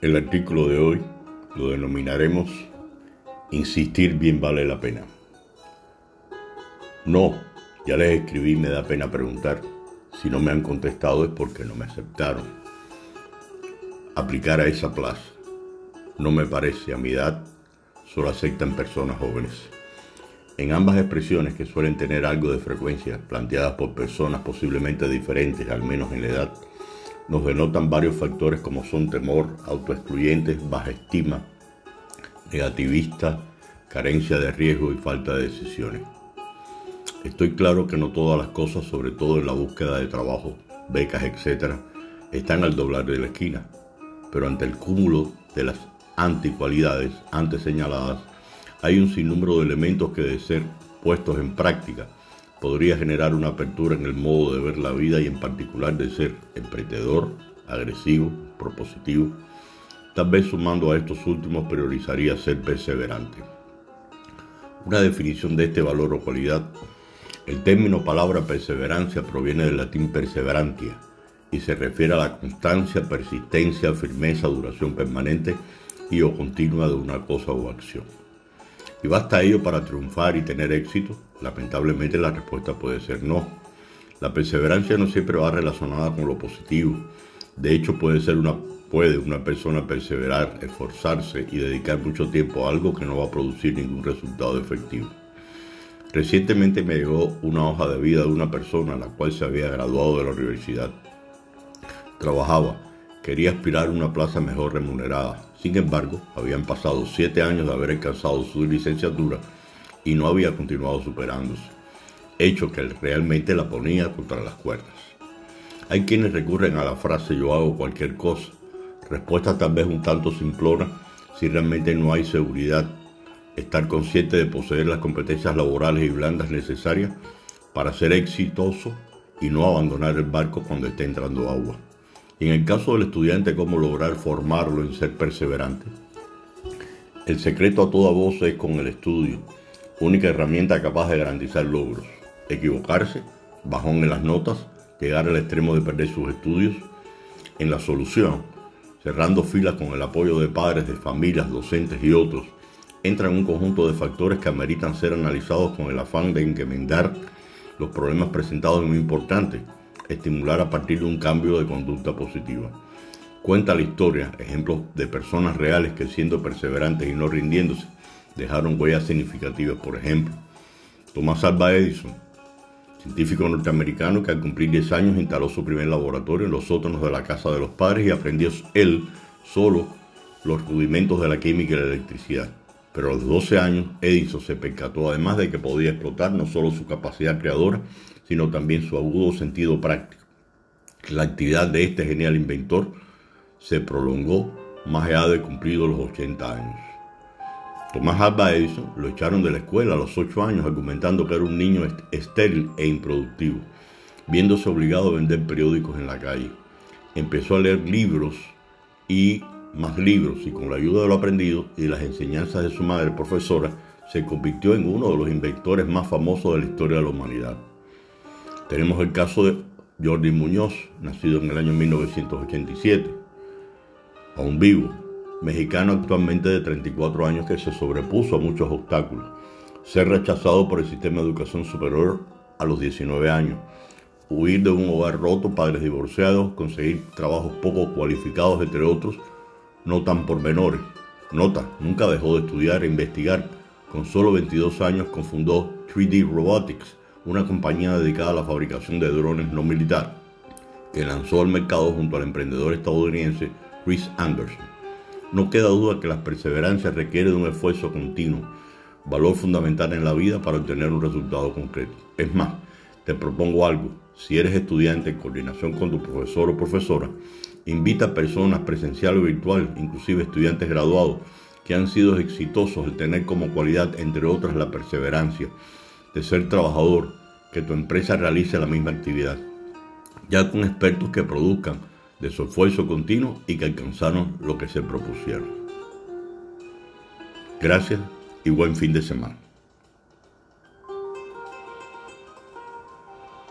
El artículo de hoy lo denominaremos Insistir bien vale la pena. No, ya les escribí, me da pena preguntar. Si no me han contestado es porque no me aceptaron. Aplicar a esa plaza. No me parece, a mi edad solo aceptan personas jóvenes. En ambas expresiones que suelen tener algo de frecuencia, planteadas por personas posiblemente diferentes, al menos en la edad, nos denotan varios factores como son temor, autoexcluyentes, baja estima, negativista, carencia de riesgo y falta de decisiones. Estoy claro que no todas las cosas, sobre todo en la búsqueda de trabajo, becas, etc., están al doblar de la esquina, pero ante el cúmulo de las anticualidades antes señaladas, hay un sinnúmero de elementos que de ser puestos en práctica podría generar una apertura en el modo de ver la vida y en particular de ser emprendedor, agresivo, propositivo. Tal vez sumando a estos últimos priorizaría ser perseverante. Una definición de este valor o cualidad. El término palabra perseverancia proviene del latín perseverantia y se refiere a la constancia, persistencia, firmeza, duración permanente y o continua de una cosa o acción. ¿Y basta ello para triunfar y tener éxito? Lamentablemente la respuesta puede ser no. La perseverancia no siempre va relacionada con lo positivo. De hecho, puede ser una puede una persona perseverar, esforzarse y dedicar mucho tiempo a algo que no va a producir ningún resultado efectivo. Recientemente me llegó una hoja de vida de una persona la cual se había graduado de la universidad. Trabajaba, quería aspirar a una plaza mejor remunerada. Sin embargo, habían pasado siete años de haber alcanzado su licenciatura y no había continuado superándose, hecho que realmente la ponía contra las cuerdas. Hay quienes recurren a la frase yo hago cualquier cosa, respuesta tal vez un tanto simplona si realmente no hay seguridad, estar consciente de poseer las competencias laborales y blandas necesarias para ser exitoso y no abandonar el barco cuando esté entrando agua. Y en el caso del estudiante, cómo lograr formarlo en ser perseverante. El secreto a toda voz es con el estudio, única herramienta capaz de garantizar logros. Equivocarse, bajón en las notas, llegar al extremo de perder sus estudios. En la solución, cerrando filas con el apoyo de padres, de familias, docentes y otros, entran un conjunto de factores que ameritan ser analizados con el afán de enmendar los problemas presentados en lo importante, estimular a partir de un cambio de conducta positiva. Cuenta la historia, ejemplos de personas reales que siendo perseverantes y no rindiéndose, dejaron huellas significativas. Por ejemplo, Thomas Alva Edison, científico norteamericano que al cumplir 10 años instaló su primer laboratorio en los sótanos de la casa de los padres y aprendió él solo los rudimentos de la química y la electricidad. Pero a los 12 años, Edison se percató además de que podía explotar no solo su capacidad creadora, sino también su agudo sentido práctico. La actividad de este genial inventor se prolongó más allá de cumplidos los 80 años. Tomás Alba Edison lo echaron de la escuela a los 8 años argumentando que era un niño estéril e improductivo, viéndose obligado a vender periódicos en la calle. Empezó a leer libros y más libros y con la ayuda de lo aprendido y las enseñanzas de su madre profesora, se convirtió en uno de los inventores más famosos de la historia de la humanidad. Tenemos el caso de Jordi Muñoz, nacido en el año 1987, aún vivo, mexicano actualmente de 34 años que se sobrepuso a muchos obstáculos, ser rechazado por el sistema de educación superior a los 19 años, huir de un hogar roto, padres divorciados, conseguir trabajos poco cualificados, entre otros, no tan por menores. Nota, nunca dejó de estudiar e investigar. Con solo 22 años confundó 3D Robotics, una compañía dedicada a la fabricación de drones no militares, que lanzó al mercado junto al emprendedor estadounidense Chris Anderson. No queda duda que la perseverancia requiere de un esfuerzo continuo, valor fundamental en la vida para obtener un resultado concreto. Es más, te propongo algo, si eres estudiante en coordinación con tu profesor o profesora, invita a personas presencial o virtual, inclusive estudiantes graduados, que han sido exitosos el tener como cualidad, entre otras, la perseverancia, de ser trabajador, que tu empresa realice la misma actividad, ya con expertos que produzcan de su esfuerzo continuo y que alcanzaron lo que se propusieron. Gracias y buen fin de semana.